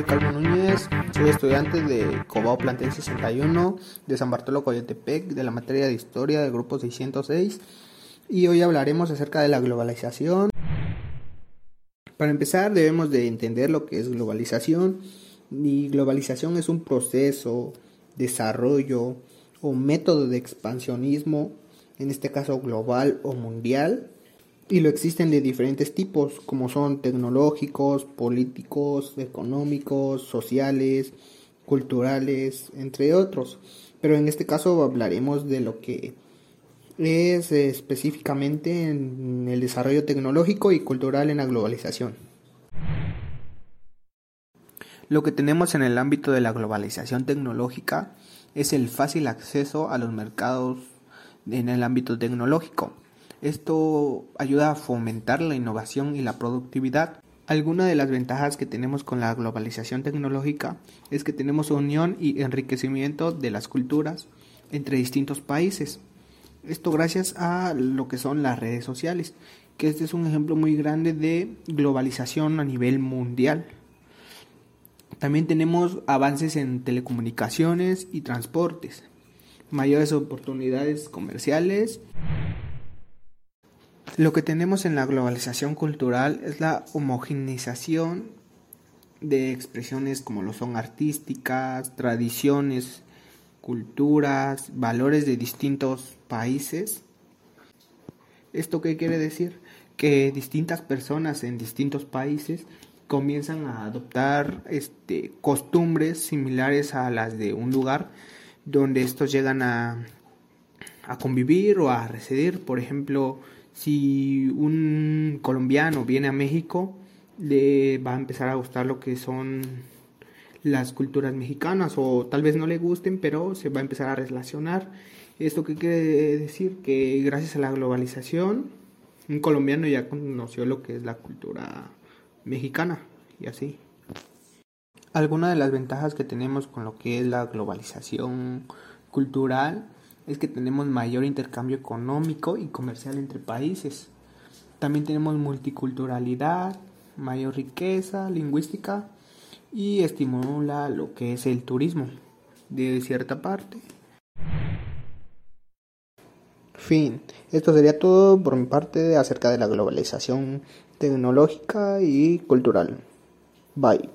Manuel Calvo Núñez, soy estudiante de Cobao Plantel 61 de San Bartolo Coyotepec de la materia de Historia del grupo 606 y hoy hablaremos acerca de la globalización. Para empezar debemos de entender lo que es globalización y globalización es un proceso, desarrollo o método de expansionismo, en este caso global o mundial, y lo existen de diferentes tipos, como son tecnológicos, políticos, económicos, sociales, culturales, entre otros. Pero en este caso hablaremos de lo que es específicamente en el desarrollo tecnológico y cultural en la globalización. Lo que tenemos en el ámbito de la globalización tecnológica es el fácil acceso a los mercados en el ámbito tecnológico. Esto ayuda a fomentar la innovación y la productividad. Alguna de las ventajas que tenemos con la globalización tecnológica es que tenemos unión y enriquecimiento de las culturas entre distintos países. Esto gracias a lo que son las redes sociales, que este es un ejemplo muy grande de globalización a nivel mundial. También tenemos avances en telecomunicaciones y transportes, mayores oportunidades comerciales lo que tenemos en la globalización cultural es la homogeneización de expresiones como lo son artísticas, tradiciones, culturas, valores de distintos países. ¿Esto qué quiere decir? Que distintas personas en distintos países comienzan a adoptar este, costumbres similares a las de un lugar donde estos llegan a, a convivir o a residir. Por ejemplo, si un colombiano viene a México, le va a empezar a gustar lo que son las culturas mexicanas o tal vez no le gusten, pero se va a empezar a relacionar. ¿Esto qué quiere decir? Que gracias a la globalización, un colombiano ya conoció lo que es la cultura mexicana y así. Alguna de las ventajas que tenemos con lo que es la globalización cultural es que tenemos mayor intercambio económico y comercial entre países. También tenemos multiculturalidad, mayor riqueza lingüística y estimula lo que es el turismo de cierta parte. Fin, esto sería todo por mi parte acerca de la globalización tecnológica y cultural. Bye.